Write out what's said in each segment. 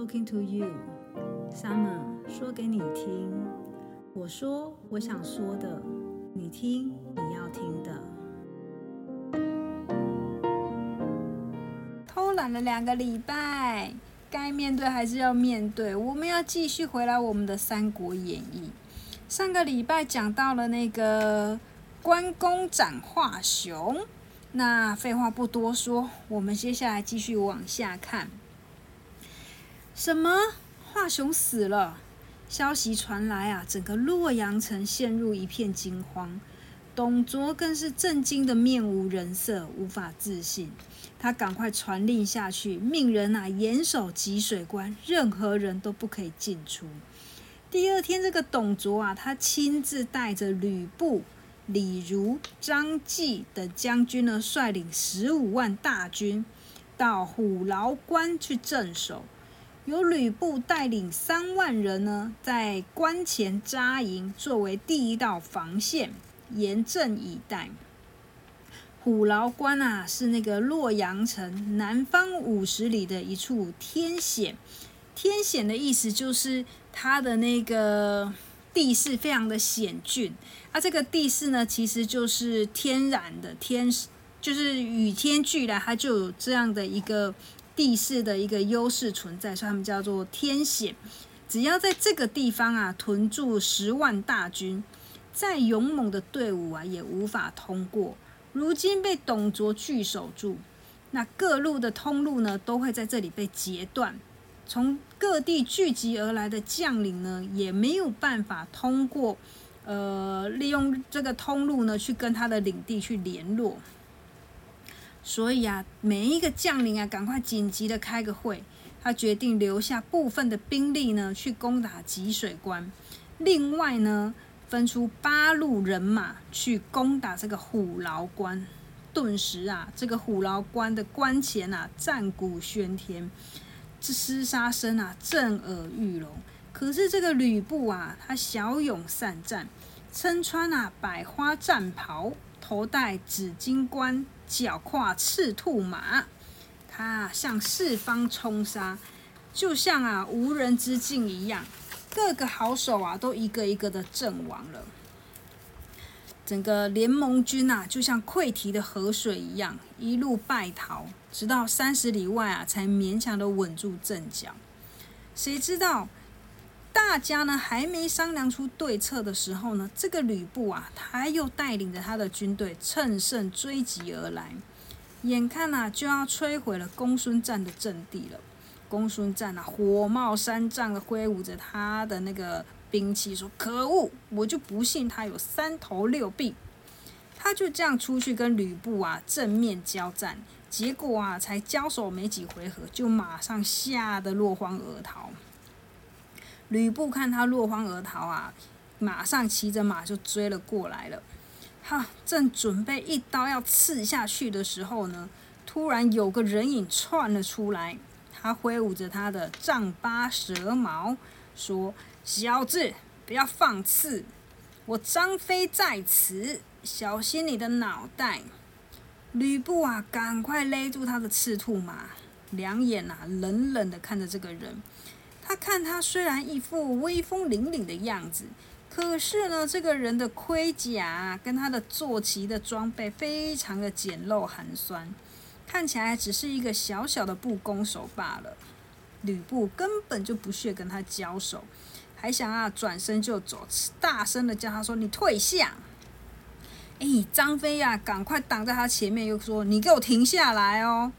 talking to you. Summer 说给你听。我说我想说的，你听你要听的。偷懒了两个礼拜，该面对还是要面对。我们要继续回来我们的《三国演义》。上个礼拜讲到了那个关公斩华雄，那废话不多说，我们接下来继续往下看。什么？华雄死了？消息传来啊，整个洛阳城陷入一片惊慌。董卓更是震惊的面无人色，无法置信。他赶快传令下去，命人啊严守汲水关，任何人都不可以进出。第二天，这个董卓啊，他亲自带着吕布、李儒、张继等将军呢，率领十五万大军到虎牢关去镇守。由吕布带领三万人呢，在关前扎营，作为第一道防线，严阵以待。虎牢关啊，是那个洛阳城南方五十里的一处天险。天险的意思就是它的那个地势非常的险峻，啊，这个地势呢，其实就是天然的天，就是与天俱来，它就有这样的一个地势的一个优势存在，所以他们叫做天险。只要在这个地方啊屯驻十万大军，再勇猛的队伍啊也无法通过。如今被董卓据守住，那各路的通路呢都会在这里被截断。从各地聚集而来的将领呢，也没有办法通过，呃，利用这个通路呢，去跟他的领地去联络。所以啊，每一个将领啊，赶快紧急的开个会，他决定留下部分的兵力呢，去攻打吉水关。另外呢，分出八路人马去攻打这个虎牢关。顿时啊，这个虎牢关的关前啊，战鼓喧天。这厮杀声啊，震耳欲聋。可是这个吕布啊，他骁勇善战，身穿啊百花战袍，头戴紫金冠，脚跨赤兔马，他向四方冲杀，就像啊无人之境一样。各个好手啊，都一个一个的阵亡了。整个联盟军啊，就像溃堤的河水一样，一路败逃，直到三十里外啊，才勉强的稳住阵脚。谁知道，大家呢还没商量出对策的时候呢，这个吕布啊，他又带领着他的军队乘胜追击而来，眼看啊就要摧毁了公孙瓒的阵地了。公孙瓒啊，火冒三丈的挥舞着他的那个。兵器说：“可恶，我就不信他有三头六臂。”他就这样出去跟吕布啊正面交战，结果啊才交手没几回合，就马上吓得落荒而逃。吕布看他落荒而逃啊，马上骑着马就追了过来了。哈，正准备一刀要刺下去的时候呢，突然有个人影窜了出来，他挥舞着他的丈八蛇矛，说。小子，不要放肆！我张飞在此，小心你的脑袋！吕布啊，赶快勒住他的赤兔马，两眼啊冷冷的看着这个人。他看他虽然一副威风凛凛的样子，可是呢，这个人的盔甲跟他的坐骑的装备非常的简陋寒酸，看起来只是一个小小的步弓手罢了。吕布根本就不屑跟他交手。还想啊转身就走，大声的叫他说：“你退下！”哎，张飞呀，赶快挡在他前面，又说：“你给我停下来哦！”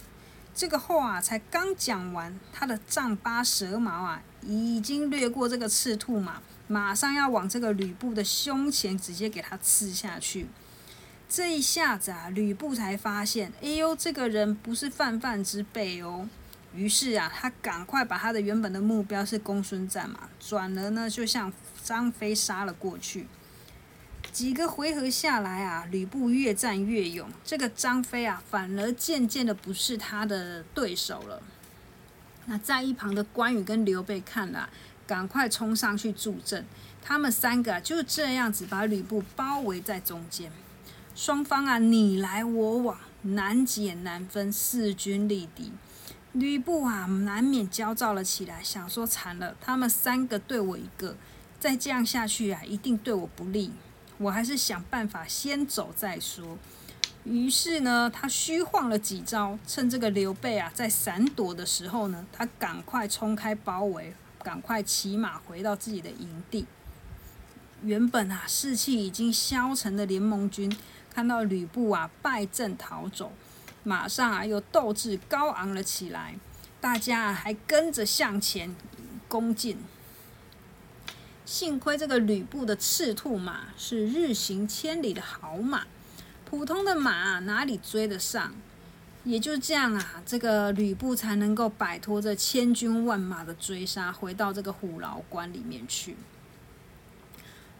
这个话才刚讲完，他的丈八蛇矛啊，已经掠过这个赤兔马，马上要往这个吕布的胸前直接给他刺下去。这一下子啊，吕布才发现，哎呦，这个人不是泛泛之辈哦。于是啊，他赶快把他的原本的目标是公孙瓒嘛，转而呢就向张飞杀了过去。几个回合下来啊，吕布越战越勇，这个张飞啊反而渐渐的不是他的对手了。那在一旁的关羽跟刘备看了，赶快冲上去助阵。他们三个就这样子把吕布包围在中间，双方啊你来我往，难解难分，势均力敌。吕布啊，难免焦躁了起来，想说惨了，他们三个对我一个，再这样下去啊，一定对我不利。我还是想办法先走再说。于是呢，他虚晃了几招，趁这个刘备啊在闪躲的时候呢，他赶快冲开包围，赶快骑马回到自己的营地。原本啊士气已经消沉的联盟军，看到吕布啊败阵逃走。马上啊，又斗志高昂了起来，大家还跟着向前攻进。幸亏这个吕布的赤兔马是日行千里的好马，普通的马哪里追得上？也就这样啊，这个吕布才能够摆脱这千军万马的追杀，回到这个虎牢关里面去。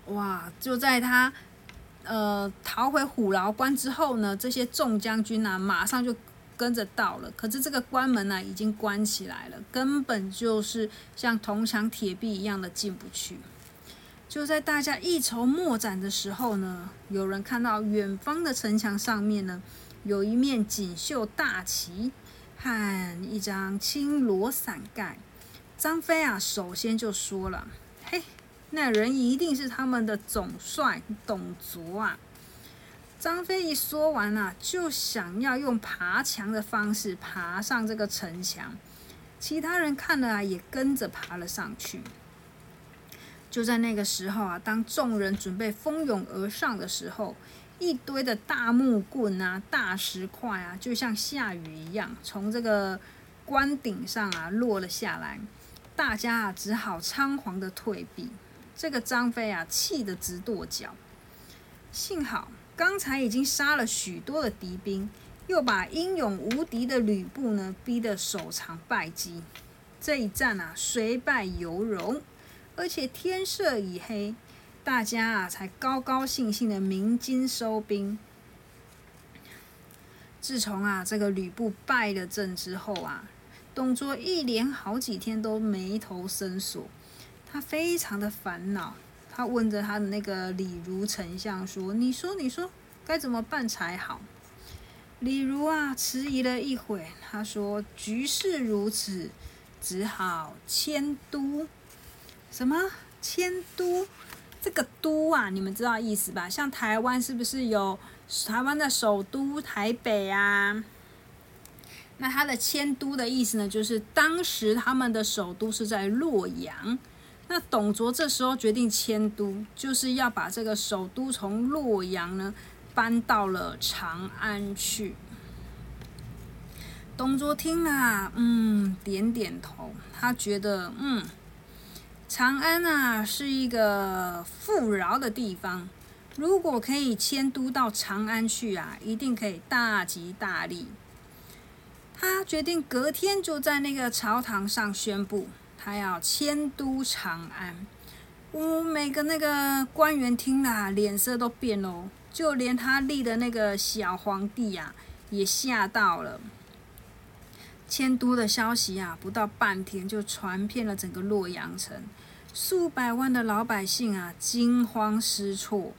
哇！就在他。呃，逃回虎牢关之后呢，这些众将军啊，马上就跟着到了。可是这个关门呢，已经关起来了，根本就是像铜墙铁壁一样的进不去。就在大家一筹莫展的时候呢，有人看到远方的城墙上面呢，有一面锦绣大旗和一张青罗伞盖。张飞啊，首先就说了：“嘿。”那人一定是他们的总帅董卓啊！张飞一说完啊，就想要用爬墙的方式爬上这个城墙。其他人看了啊，也跟着爬了上去。就在那个时候啊，当众人准备蜂拥而上的时候，一堆的大木棍啊、大石块啊，就像下雨一样，从这个关顶上啊落了下来。大家啊，只好仓皇的退避。这个张飞啊，气得直跺脚。幸好刚才已经杀了许多的敌兵，又把英勇无敌的吕布呢逼得手长败绩。这一战啊，虽败犹荣，而且天色已黑，大家啊才高高兴兴的鸣金收兵。自从啊这个吕布败了阵之后啊，董卓一连好几天都眉头深锁。他非常的烦恼，他问着他的那个李儒丞相说：“你说，你说该怎么办才好？”李儒啊，迟疑了一会，他说：“局势如此，只好迁都。”什么迁都？这个都啊，你们知道意思吧？像台湾是不是有台湾的首都台北啊？那他的迁都的意思呢，就是当时他们的首都是在洛阳。那董卓这时候决定迁都，就是要把这个首都从洛阳呢搬到了长安去。董卓听了，嗯，点点头，他觉得，嗯，长安啊是一个富饶的地方，如果可以迁都到长安去啊，一定可以大吉大利。他决定隔天就在那个朝堂上宣布。他要迁都长安，我每个那个官员听了，脸色都变喽，就连他立的那个小皇帝呀，也吓到了。迁都的消息啊，不到半天就传遍了整个洛阳城，数百万的老百姓啊，惊慌失措。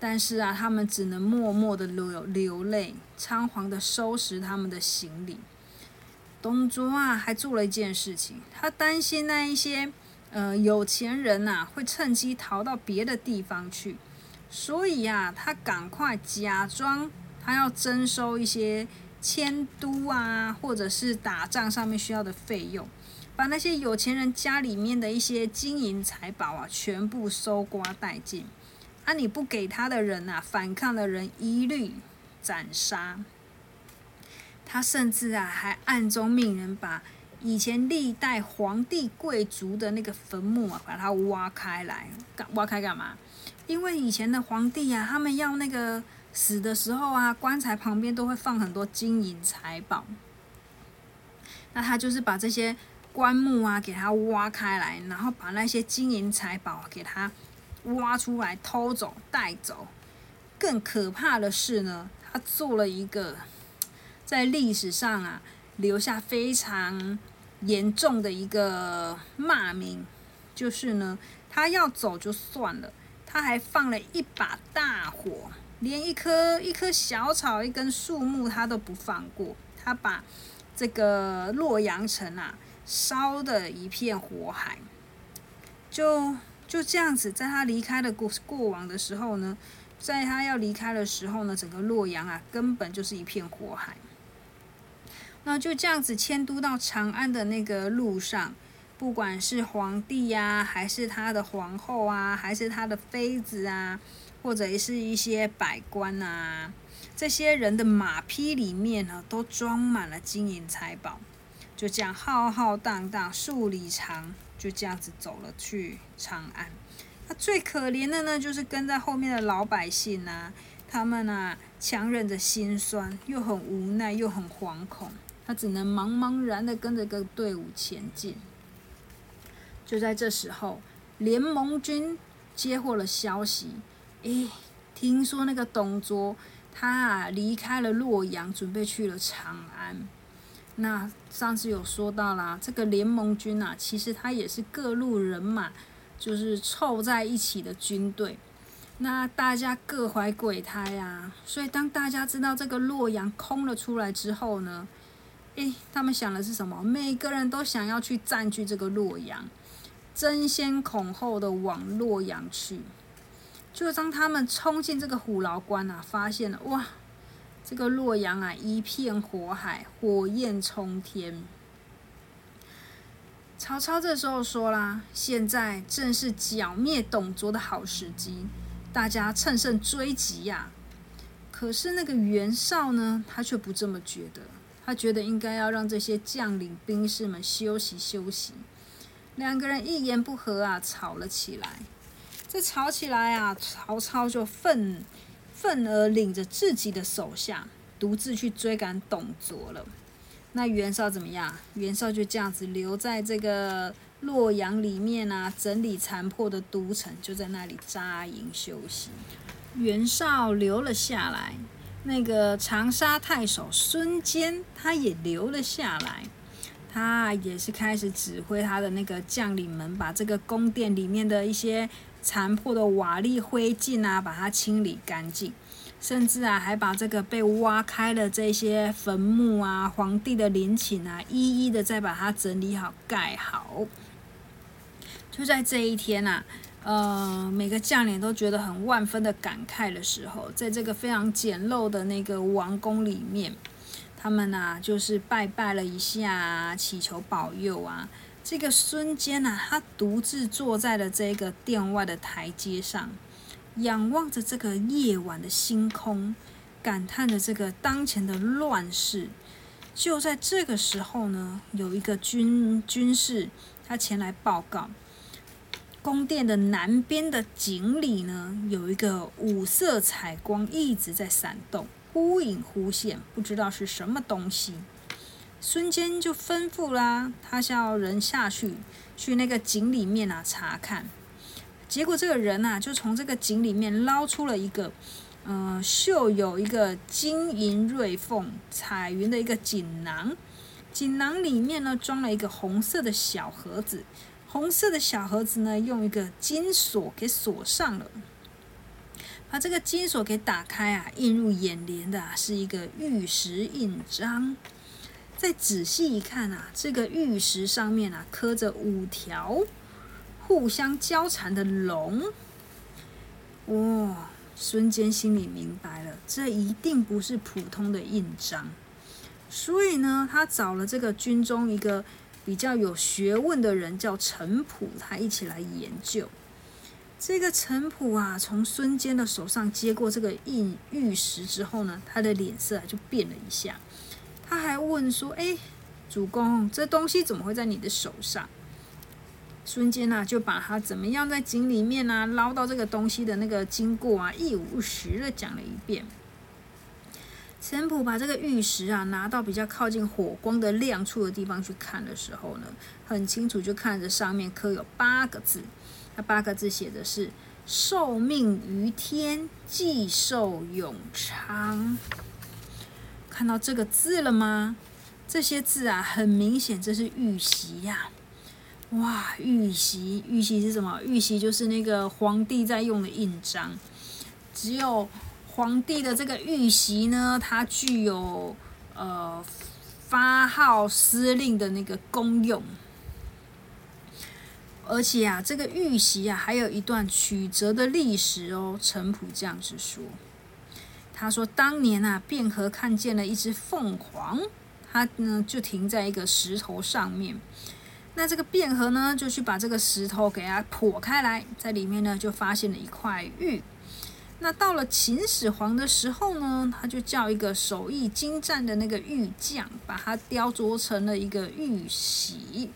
但是啊，他们只能默默的流流泪，仓皇的收拾他们的行李。董卓啊，还做了一件事情，他担心那一些呃有钱人呐会趁机逃到别的地方去，所以啊，他赶快假装他要征收一些迁都啊，或者是打仗上面需要的费用，把那些有钱人家里面的一些金银财宝啊全部收刮殆尽，啊，你不给他的人呐，反抗的人一律斩杀。他甚至啊，还暗中命人把以前历代皇帝贵族的那个坟墓啊，把它挖开来，干挖开干嘛？因为以前的皇帝啊，他们要那个死的时候啊，棺材旁边都会放很多金银财宝。那他就是把这些棺木啊，给他挖开来，然后把那些金银财宝给他挖出来偷走带走。更可怕的是呢，他做了一个。在历史上啊，留下非常严重的一个骂名，就是呢，他要走就算了，他还放了一把大火，连一棵一棵小草、一根树木他都不放过，他把这个洛阳城啊，烧的一片火海。就就这样子，在他离开的过过往的时候呢，在他要离开的时候呢，整个洛阳啊，根本就是一片火海。那就这样子迁都到长安的那个路上，不管是皇帝呀，还是他的皇后啊，还是他的妃子啊，或者是一些百官啊，这些人的马匹里面呢，都装满了金银财宝。就这样浩浩荡荡数里长，就这样子走了去长安。那最可怜的呢，就是跟在后面的老百姓啊，他们啊，强忍着心酸，又很无奈，又很惶恐。他只能茫茫然的跟着个队伍前进。就在这时候，联盟军接获了消息，诶，听说那个董卓他啊离开了洛阳，准备去了长安。那上次有说到啦，这个联盟军啊，其实他也是各路人马就是凑在一起的军队。那大家各怀鬼胎呀，所以当大家知道这个洛阳空了出来之后呢？诶，他们想的是什么？每个人都想要去占据这个洛阳，争先恐后的往洛阳去。就当他们冲进这个虎牢关啊，发现了哇，这个洛阳啊一片火海，火焰冲天。曹操这时候说啦：“现在正是剿灭董卓的好时机，大家趁胜追击呀！”可是那个袁绍呢，他却不这么觉得。他觉得应该要让这些将领兵士们休息休息。两个人一言不合啊，吵了起来。这吵起来啊，曹操就愤愤而领着自己的手下，独自去追赶董卓了。那袁绍怎么样？袁绍就这样子留在这个洛阳里面啊，整理残破的都城，就在那里扎营休息。袁绍留了下来。那个长沙太守孙坚，他也留了下来，他也是开始指挥他的那个将领们，把这个宫殿里面的一些残破的瓦砾灰烬啊，把它清理干净，甚至啊，还把这个被挖开的这些坟墓啊、皇帝的陵寝啊，一一的再把它整理好、盖好。就在这一天呐。呃，每个将领都觉得很万分的感慨的时候，在这个非常简陋的那个王宫里面，他们呐就是拜拜了一下，祈求保佑啊。这个孙坚呐，他独自坐在了这个殿外的台阶上，仰望着这个夜晚的星空，感叹着这个当前的乱世。就在这个时候呢，有一个军军士他前来报告。宫殿的南边的井里呢，有一个五色彩光一直在闪动，忽隐忽现，不知道是什么东西。孙坚就吩咐啦，他叫人下去，去那个井里面啊查看。结果这个人呐，就从这个井里面捞出了一个，嗯，绣有一个金银瑞凤彩云的一个锦囊，锦囊里面呢装了一个红色的小盒子。红色的小盒子呢，用一个金锁给锁上了。把这个金锁给打开啊，映入眼帘的是一个玉石印章。再仔细一看啊，这个玉石上面啊刻着五条互相交缠的龙。哇！孙坚心里明白了，这一定不是普通的印章。所以呢，他找了这个军中一个。比较有学问的人叫陈普，他一起来研究。这个陈普啊，从孙坚的手上接过这个印玉石之后呢，他的脸色就变了一下。他还问说：“哎，主公，这东西怎么会在你的手上？”孙坚啊，就把他怎么样在井里面啊捞到这个东西的那个经过啊，一五一十的讲了一遍。陈普把这个玉石啊拿到比较靠近火光的亮处的地方去看的时候呢，很清楚就看着上面刻有八个字，那八个字写的是“受命于天，既寿永昌”。看到这个字了吗？这些字啊，很明显这是玉玺呀！哇，玉玺，玉玺是什么？玉玺就是那个皇帝在用的印章，只有。皇帝的这个玉玺呢，它具有呃发号司令的那个功用。而且啊，这个玉玺啊，还有一段曲折的历史哦。陈普这样子说，他说当年啊，卞和看见了一只凤凰，它呢就停在一个石头上面。那这个卞和呢，就去把这个石头给它破开来，在里面呢就发现了一块玉。那到了秦始皇的时候呢，他就叫一个手艺精湛的那个玉匠，把它雕琢成了一个玉玺。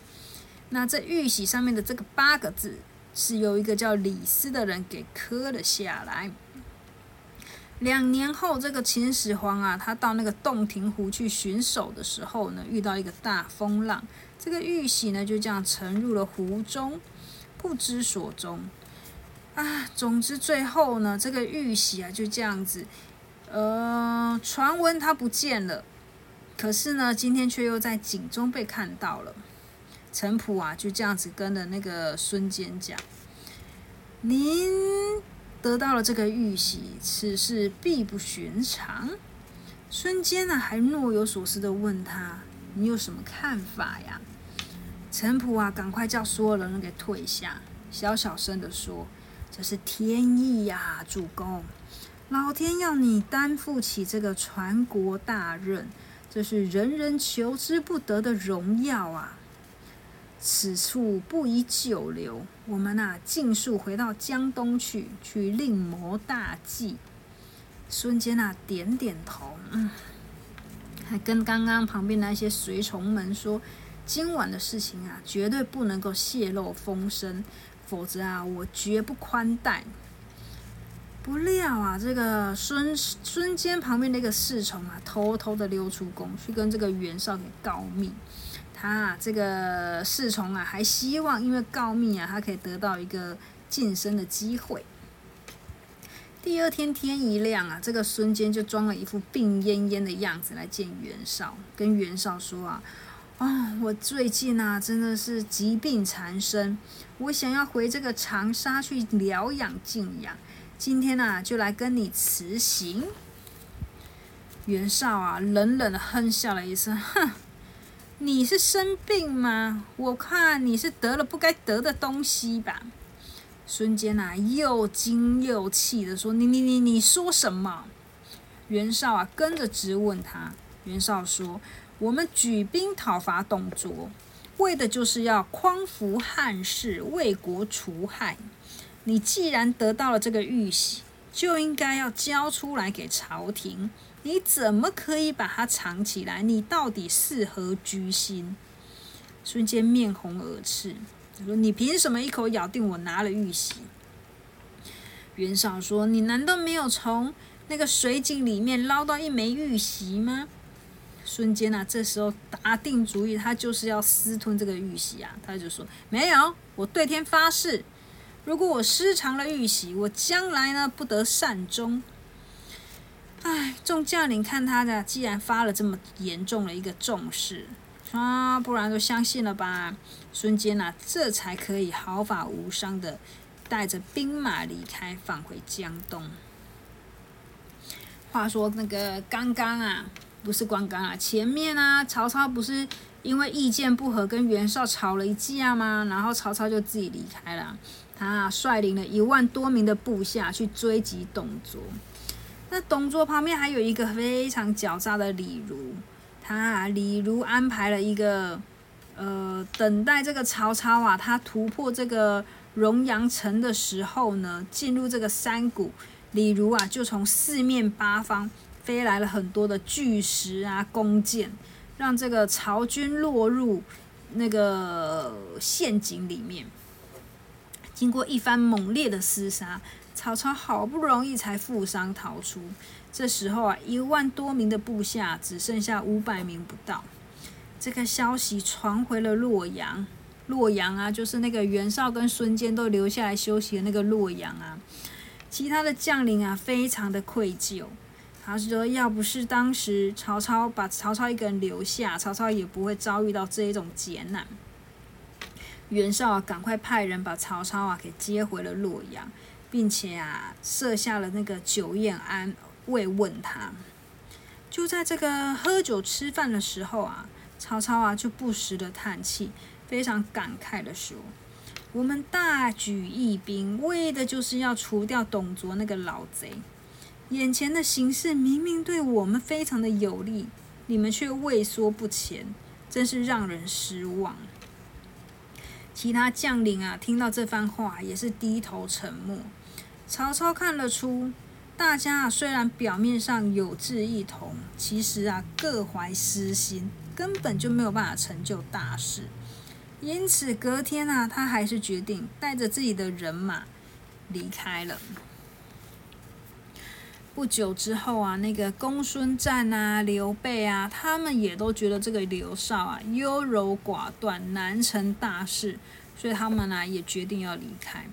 那这玉玺上面的这个八个字，是由一个叫李斯的人给刻了下来。两年后，这个秦始皇啊，他到那个洞庭湖去巡守的时候呢，遇到一个大风浪，这个玉玺呢就这样沉入了湖中，不知所踪。啊，总之最后呢，这个玉玺啊就这样子，呃，传闻它不见了，可是呢，今天却又在井中被看到了。陈普啊，就这样子跟了那个孙坚讲：“您得到了这个玉玺，此事必不寻常。”孙坚呢，还若有所思地问他：“你有什么看法呀？”陈普啊，赶快叫所有人给退下，小小声地说：“这是天意呀，主公，老天要你担负起这个传国大任，这是人人求之不得的荣耀啊！”此处不宜久留，我们呐，尽速回到江东去，去另谋大计。孙坚呐，点点头，嗯，还跟刚刚旁边那些随从们说，今晚的事情啊，绝对不能够泄露风声，否则啊，我绝不宽待。不料啊，这个孙孙坚旁边那个侍从啊，偷偷的溜出宫去跟这个袁绍给告密。他啊这个侍从啊，还希望因为告密啊，他可以得到一个晋升的机会。第二天天一亮啊，这个孙坚就装了一副病恹恹的样子来见袁绍，跟袁绍说啊：“啊，我最近啊，真的是疾病缠身，我想要回这个长沙去疗养静养，今天呢，就来跟你辞行。”袁绍啊，冷冷的哼笑了一声，哼。你是生病吗？我看你是得了不该得的东西吧。孙坚啊，又惊又气的说：“你你你你说什么？”袁绍啊，跟着质问他。袁绍说：“我们举兵讨伐董卓，为的就是要匡扶汉室，为国除害。你既然得到了这个玉玺，就应该要交出来给朝廷。”你怎么可以把它藏起来？你到底是何居心？孙坚面红耳赤，他说：“你凭什么一口咬定我拿了玉玺？”袁绍说：“你难道没有从那个水井里面捞到一枚玉玺吗？”孙坚啊，这时候打定主意，他就是要私吞这个玉玺啊！他就说：“没有，我对天发誓，如果我私藏了玉玺，我将来呢不得善终。”哎，众将领看他的，既然发了这么严重的一个重视，啊，不然就相信了吧。孙坚呐，这才可以毫发无伤的带着兵马离开，返回江东。话说那个刚刚啊，不是刚刚啊，前面啊，曹操不是因为意见不合跟袁绍吵了一架吗？然后曹操就自己离开了，他率领了一万多名的部下去追击董卓。那董卓旁边还有一个非常狡诈的李儒，他李儒安排了一个，呃，等待这个曹操啊，他突破这个荣阳城的时候呢，进入这个山谷，李儒啊就从四面八方飞来了很多的巨石啊、弓箭，让这个曹军落入那个陷阱里面。经过一番猛烈的厮杀。曹操好不容易才负伤逃出，这时候啊，一万多名的部下只剩下五百名不到。这个消息传回了洛阳，洛阳啊，就是那个袁绍跟孙坚都留下来休息的那个洛阳啊。其他的将领啊，非常的愧疚。他说，要不是当时曹操把曹操一个人留下，曹操也不会遭遇到这一种劫难。袁绍啊，赶快派人把曹操啊给接回了洛阳。并且啊，设下了那个酒宴安慰问他。就在这个喝酒吃饭的时候啊，曹操啊就不时的叹气，非常感慨的说：“我们大举义兵，为的就是要除掉董卓那个老贼。眼前的形势明明对我们非常的有利，你们却畏缩不前，真是让人失望。”其他将领啊，听到这番话也是低头沉默。曹操看得出，大家啊虽然表面上有志一同，其实啊各怀私心，根本就没有办法成就大事。因此隔天啊，他还是决定带着自己的人马离开了。不久之后啊，那个公孙瓒啊、刘备啊，他们也都觉得这个刘少啊优柔寡断，难成大事，所以他们呢也决定要离开。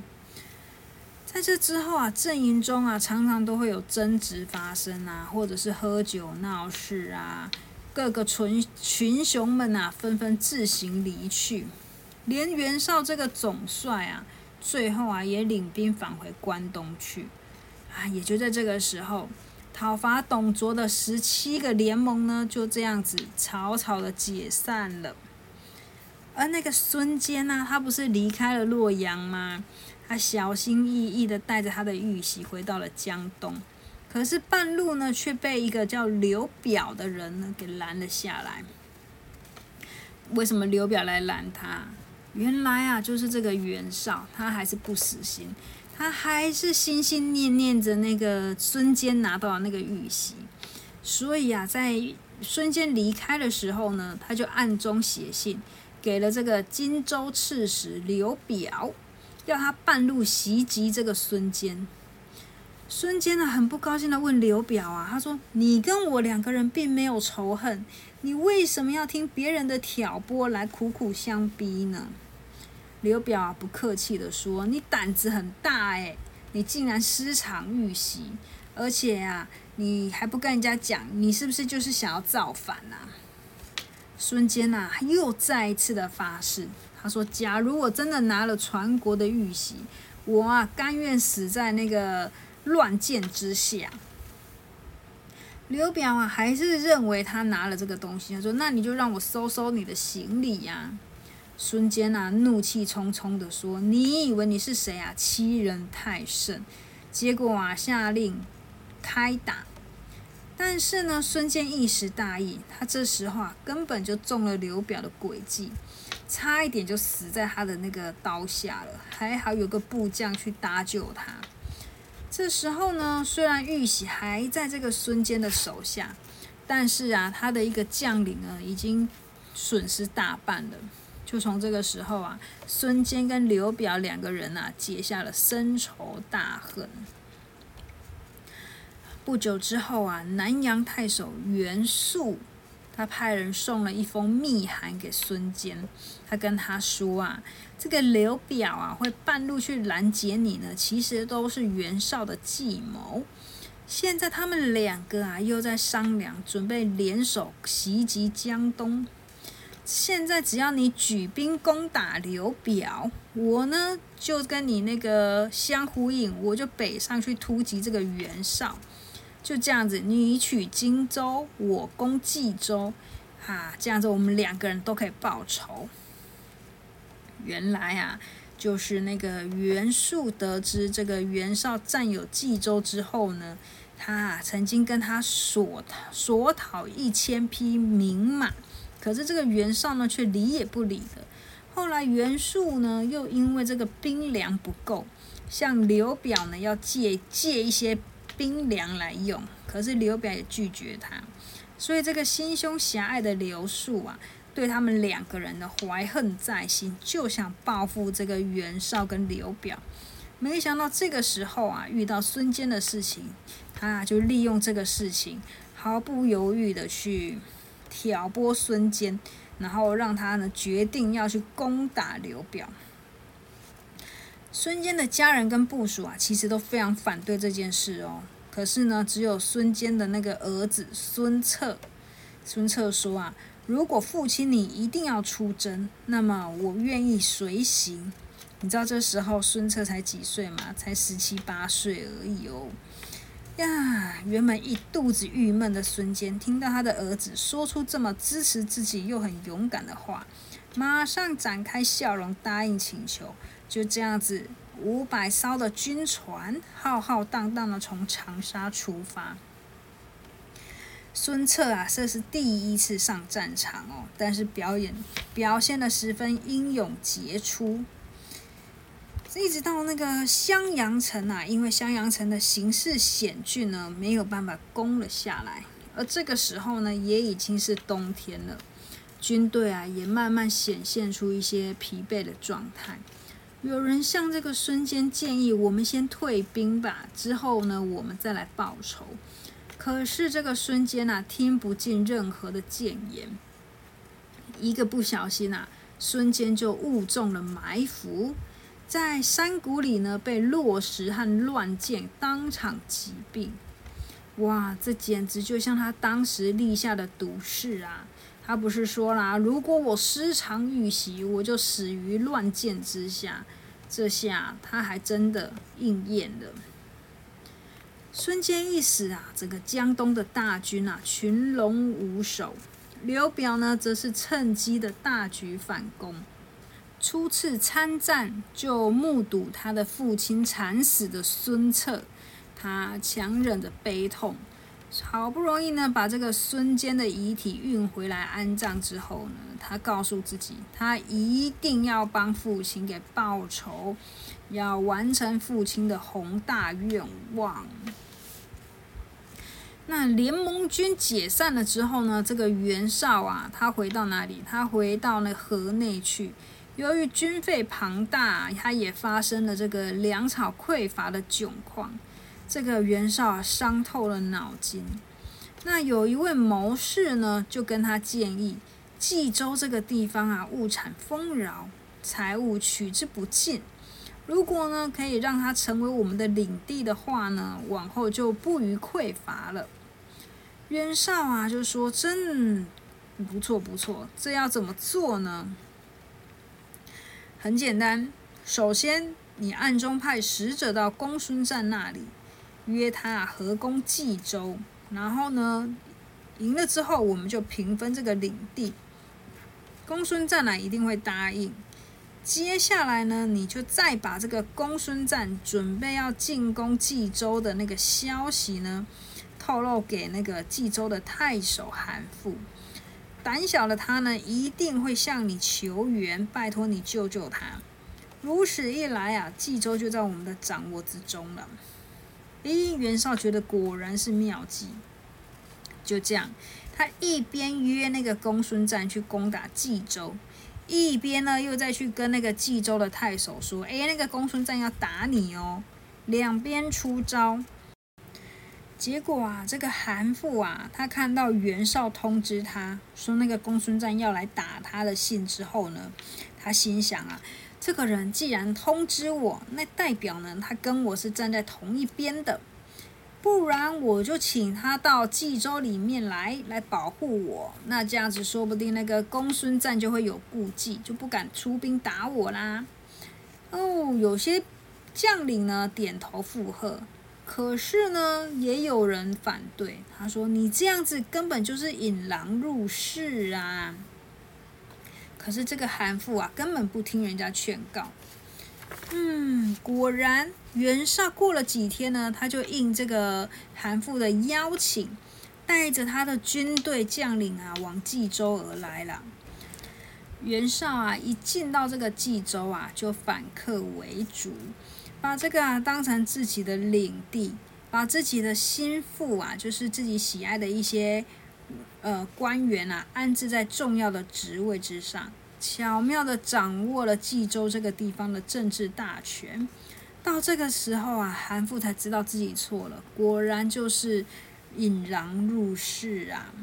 在这之后啊，阵营中啊常常都会有争执发生啊，或者是喝酒闹事啊，各个群群雄们啊纷纷自行离去，连袁绍这个总帅啊，最后啊也领兵返回关东去。啊，也就在这个时候，讨伐董卓的十七个联盟呢，就这样子草草的解散了。而那个孙坚呢，他不是离开了洛阳吗？他小心翼翼的带着他的玉玺回到了江东，可是半路呢，却被一个叫刘表的人呢给拦了下来。为什么刘表来拦他？原来啊，就是这个袁绍，他还是不死心，他还是心心念念着那个孙坚拿到了那个玉玺，所以啊，在孙坚离开的时候呢，他就暗中写信给了这个荆州刺史刘表。要他半路袭击这个孙坚，孙坚呢很不高兴的问刘表啊，他说：“你跟我两个人并没有仇恨，你为什么要听别人的挑拨来苦苦相逼呢？”刘表啊不客气的说：“你胆子很大诶，你竟然私藏玉玺，而且啊，你还不跟人家讲，你是不是就是想要造反啊？”孙坚呐又再一次的发誓。他说：“假如我真的拿了传国的玉玺，我啊甘愿死在那个乱箭之下。”刘表啊还是认为他拿了这个东西，他说：“那你就让我收收你的行李呀。”孙坚啊怒气冲冲的说：“你以为你是谁啊？欺人太甚！”结果啊下令开打。但是呢，孙坚一时大意，他这时候啊根本就中了刘表的诡计。差一点就死在他的那个刀下了，还好有个部将去搭救他。这时候呢，虽然玉玺还在这个孙坚的手下，但是啊，他的一个将领呢，已经损失大半了。就从这个时候啊，孙坚跟刘表两个人啊，结下了深仇大恨。不久之后啊，南阳太守袁术。他派人送了一封密函给孙坚，他跟他说啊，这个刘表啊会半路去拦截你呢，其实都是袁绍的计谋。现在他们两个啊又在商量，准备联手袭击江东。现在只要你举兵攻打刘表，我呢就跟你那个相呼应，我就北上去突击这个袁绍。就这样子，你取荆州，我攻冀州，啊，这样子我们两个人都可以报仇。原来啊，就是那个袁术得知这个袁绍占有冀州之后呢，他啊曾经跟他索索讨一千匹名马，可是这个袁绍呢却理也不理的。后来袁术呢又因为这个兵粮不够，向刘表呢要借借一些。兵粮来用，可是刘表也拒绝他，所以这个心胸狭隘的刘树啊，对他们两个人的怀恨在心，就想报复这个袁绍跟刘表。没想到这个时候啊，遇到孙坚的事情，他就利用这个事情，毫不犹豫的去挑拨孙坚，然后让他呢决定要去攻打刘表。孙坚的家人跟部属啊，其实都非常反对这件事哦。可是呢，只有孙坚的那个儿子孙策，孙策说啊，如果父亲你一定要出征，那么我愿意随行。你知道这时候孙策才几岁吗？才十七八岁而已哦。呀，原本一肚子郁闷的孙坚，听到他的儿子说出这么支持自己又很勇敢的话，马上展开笑容，答应请求。就这样子，五百艘的军船浩浩荡荡的从长沙出发。孙策啊，这是第一次上战场哦，但是表演表现的十分英勇杰出。一直到那个襄阳城啊，因为襄阳城的形势险峻呢，没有办法攻了下来。而这个时候呢，也已经是冬天了，军队啊也慢慢显现出一些疲惫的状态。有人向这个孙坚建议，我们先退兵吧，之后呢，我们再来报仇。可是这个孙坚啊，听不进任何的谏言，一个不小心啊，孙坚就误中了埋伏。在山谷里呢，被落石和乱箭当场击毙。哇，这简直就像他当时立下的毒誓啊！他不是说啦，如果我失常遇袭，我就死于乱箭之下。这下他还真的应验了。孙坚一死啊，整个江东的大军啊，群龙无首。刘表呢，则是趁机的大举反攻。初次参战就目睹他的父亲惨死的孙策，他强忍着悲痛，好不容易呢把这个孙坚的遗体运回来安葬之后呢，他告诉自己，他一定要帮父亲给报仇，要完成父亲的宏大愿望。那联盟军解散了之后呢，这个袁绍啊，他回到哪里？他回到了河内去。由于军费庞大，他也发生了这个粮草匮乏的窘况。这个袁绍啊，伤透了脑筋。那有一位谋士呢，就跟他建议：冀州这个地方啊，物产丰饶，财物取之不尽。如果呢，可以让他成为我们的领地的话呢，往后就不虞匮乏了。袁绍啊，就说：“真不错，不错。这要怎么做呢？”很简单，首先你暗中派使者到公孙瓒那里，约他合攻冀州，然后呢，赢了之后我们就平分这个领地。公孙瓒呢一定会答应。接下来呢，你就再把这个公孙瓒准备要进攻冀州的那个消息呢，透露给那个冀州的太守韩馥。胆小的他呢，一定会向你求援，拜托你救救他。如此一来啊，冀州就在我们的掌握之中了。诶，袁绍觉得果然是妙计。就这样，他一边约那个公孙瓒去攻打冀州，一边呢又再去跟那个冀州的太守说：“诶，那个公孙瓒要打你哦。”两边出招。结果啊，这个韩馥啊，他看到袁绍通知他说那个公孙瓒要来打他的信之后呢，他心想啊，这个人既然通知我，那代表呢他跟我是站在同一边的，不然我就请他到冀州里面来，来保护我。那这样子说不定那个公孙瓒就会有顾忌，就不敢出兵打我啦。哦，有些将领呢点头附和。可是呢，也有人反对。他说：“你这样子根本就是引狼入室啊！”可是这个韩馥啊，根本不听人家劝告。嗯，果然，袁绍过了几天呢，他就应这个韩馥的邀请，带着他的军队将领啊，往冀州而来了。袁绍啊，一进到这个冀州啊，就反客为主。把这个啊当成自己的领地，把自己的心腹啊，就是自己喜爱的一些呃官员啊，安置在重要的职位之上，巧妙的掌握了冀州这个地方的政治大权。到这个时候啊，韩馥才知道自己错了，果然就是引狼入室啊。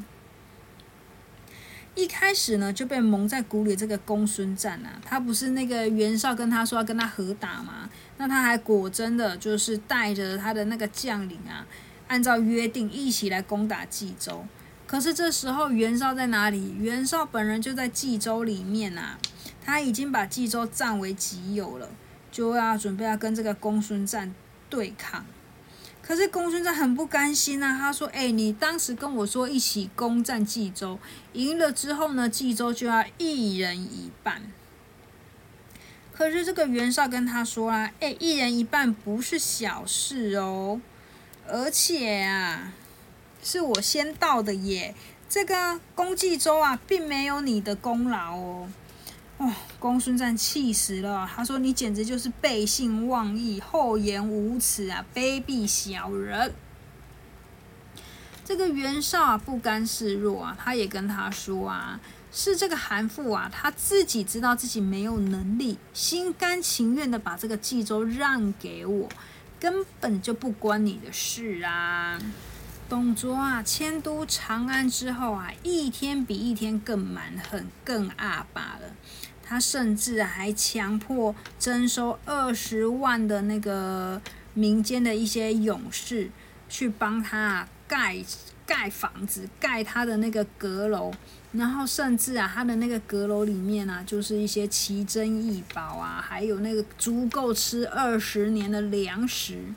一开始呢，就被蒙在鼓里。这个公孙瓒啊，他不是那个袁绍跟他说要跟他合打吗？那他还果真的就是带着他的那个将领啊，按照约定一起来攻打冀州。可是这时候袁绍在哪里？袁绍本人就在冀州里面啊，他已经把冀州占为己有了，就要准备要跟这个公孙瓒对抗。可是公孙瓒很不甘心啊，他说：“哎，你当时跟我说一起攻占冀州，赢了之后呢，冀州就要一人一半。可是这个袁绍跟他说啊，哎，一人一半不是小事哦，而且啊，是我先到的耶，这个攻冀州啊，并没有你的功劳哦。”哇！公孙瓒气死了，他说：“你简直就是背信忘义、厚颜无耻啊，卑鄙小人！”这个袁绍啊，不甘示弱啊，他也跟他说啊：“是这个韩馥啊，他自己知道自己没有能力，心甘情愿的把这个冀州让给我，根本就不关你的事啊。”董卓啊，迁都长安之后啊，一天比一天更蛮横、更阿霸了。他甚至还强迫征收二十万的那个民间的一些勇士，去帮他盖盖房子、盖他的那个阁楼。然后甚至啊，他的那个阁楼里面啊，就是一些奇珍异宝啊，还有那个足够吃二十年的粮食。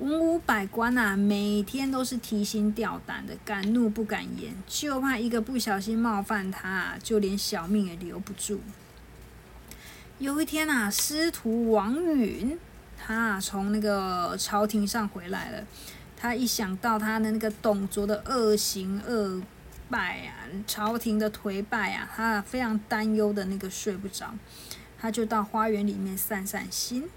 文武百官呐，每天都是提心吊胆的，敢怒不敢言，就怕一个不小心冒犯他，就连小命也留不住。有一天啊，师徒王允，他从那个朝廷上回来了，他一想到他的那个董卓的恶行恶败啊，朝廷的颓败啊，他非常担忧的那个睡不着，他就到花园里面散散心。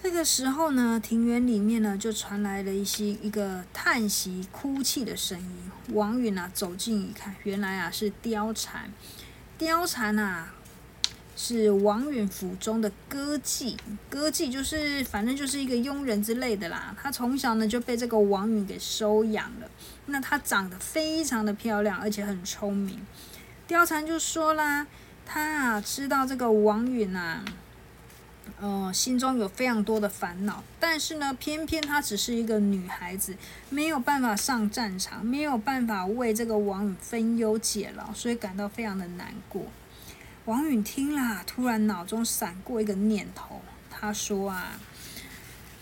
这个时候呢，庭园里面呢就传来了一些一个叹息、哭泣的声音。王允啊走近一看，原来啊是貂蝉。貂蝉啊是王允府中的歌妓，歌妓就是反正就是一个佣人之类的啦。她从小呢就被这个王允给收养了。那她长得非常的漂亮，而且很聪明。貂蝉就说啦，她啊知道这个王允啊。呃，心中有非常多的烦恼，但是呢，偏偏她只是一个女孩子，没有办法上战场，没有办法为这个王允分忧解劳，所以感到非常的难过。王允听了，突然脑中闪过一个念头，他说啊：“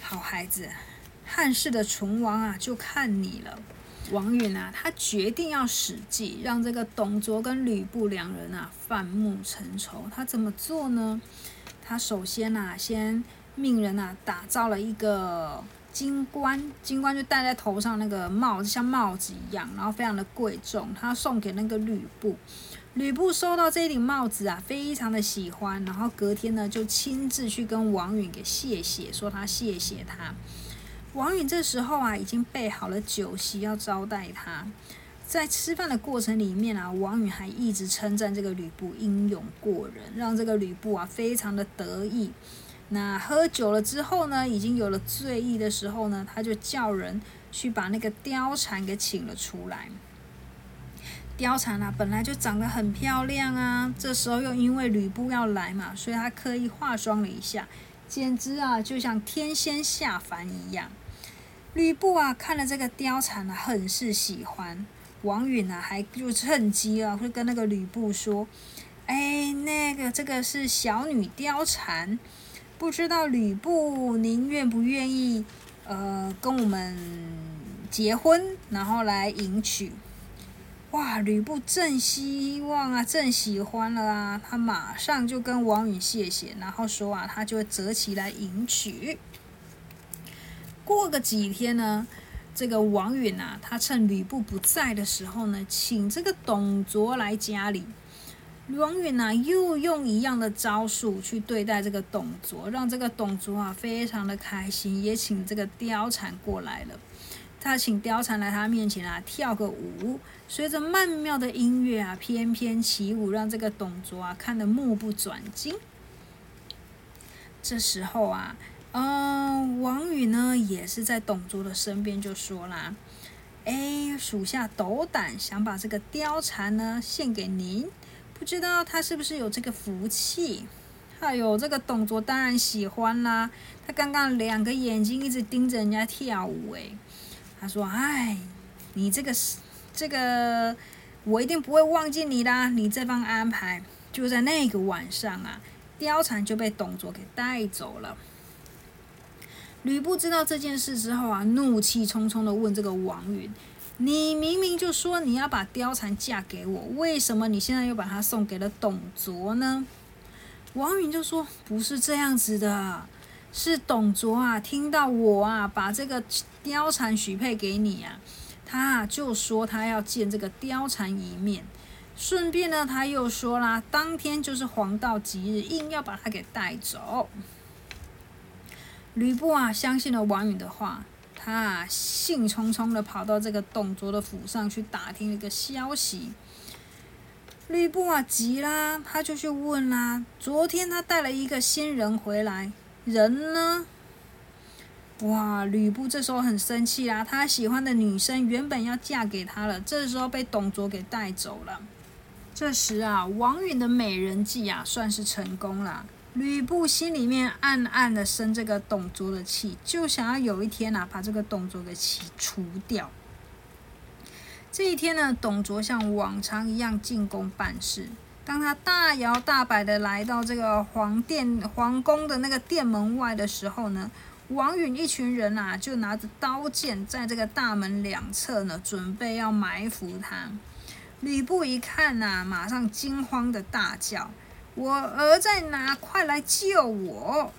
好孩子，汉室的存亡啊，就看你了。”王允啊，他决定要使计，让这个董卓跟吕布两人啊，反目成仇。他怎么做呢？他首先呐，先命人呐打造了一个金冠，金冠就戴在头上那个帽子，像帽子一样，然后非常的贵重。他送给那个吕布，吕布收到这顶帽子啊，非常的喜欢。然后隔天呢，就亲自去跟王允给谢谢，说他谢谢他。王允这时候啊，已经备好了酒席要招待他。在吃饭的过程里面啊，王允还一直称赞这个吕布英勇过人，让这个吕布啊非常的得意。那喝酒了之后呢，已经有了醉意的时候呢，他就叫人去把那个貂蝉给请了出来。貂蝉啊，本来就长得很漂亮啊，这时候又因为吕布要来嘛，所以他刻意化妆了一下，简直啊就像天仙下凡一样。吕布啊看了这个貂蝉啊，很是喜欢。王允啊，还就趁机啊，会跟那个吕布说：“哎，那个这个是小女貂蝉，不知道吕布您愿不愿意呃跟我们结婚，然后来迎娶？”哇，吕布正希望啊，正喜欢了啊，他马上就跟王允谢谢，然后说啊，他就会择期来迎娶。过个几天呢？这个王允啊，他趁吕布不在的时候呢，请这个董卓来家里。王允啊，又用一样的招数去对待这个董卓，让这个董卓啊非常的开心，也请这个貂蝉过来了。他请貂蝉来他面前啊跳个舞，随着曼妙的音乐啊翩翩起舞，让这个董卓啊看得目不转睛。这时候啊。嗯，王允呢也是在董卓的身边，就说啦：“哎，属下斗胆想把这个貂蝉呢献给您，不知道他是不是有这个福气？”哎呦，这个董卓当然喜欢啦，他刚刚两个眼睛一直盯着人家跳舞，哎，他说：“哎，你这个是这个，我一定不会忘记你啦，你这番安排。”就在那个晚上啊，貂蝉就被董卓给带走了。吕布知道这件事之后啊，怒气冲冲的问这个王允：“你明明就说你要把貂蝉嫁给我，为什么你现在又把她送给了董卓呢？”王允就说：“不是这样子的，是董卓啊，听到我啊把这个貂蝉许配给你啊，他就说他要见这个貂蝉一面，顺便呢他又说啦，当天就是黄道吉日，硬要把他给带走。”吕布啊，相信了王允的话，他啊兴冲冲的跑到这个董卓的府上去打听一个消息。吕布啊急啦，他就去问啦：昨天他带了一个新人回来，人呢？哇！吕布这时候很生气啦，他喜欢的女生原本要嫁给他了，这时候被董卓给带走了。这时啊，王允的美人计啊，算是成功了。吕布心里面暗暗的生这个董卓的气，就想要有一天呐，把这个董卓给气除掉。这一天呢，董卓像往常一样进宫办事。当他大摇大摆的来到这个皇殿、皇宫的那个殿门外的时候呢，王允一群人呐，就拿着刀剑在这个大门两侧呢，准备要埋伏他。吕布一看呐，马上惊慌的大叫。我儿在哪？快来救我！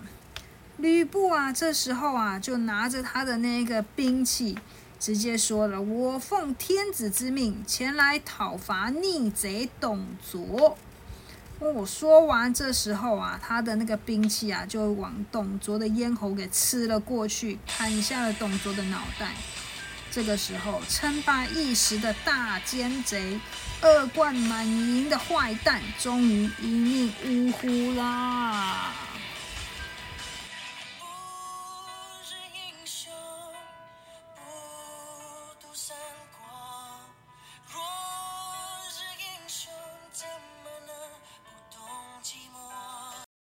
吕布啊，这时候啊，就拿着他的那个兵器，直接说了：“我奉天子之命前来讨伐逆贼董卓。”我说完，这时候啊，他的那个兵器啊，就往董卓的咽喉给刺了过去，砍下了董卓的脑袋。这个时候，称霸一时的大奸贼、恶贯满盈的坏蛋，终于一命呜呼啦！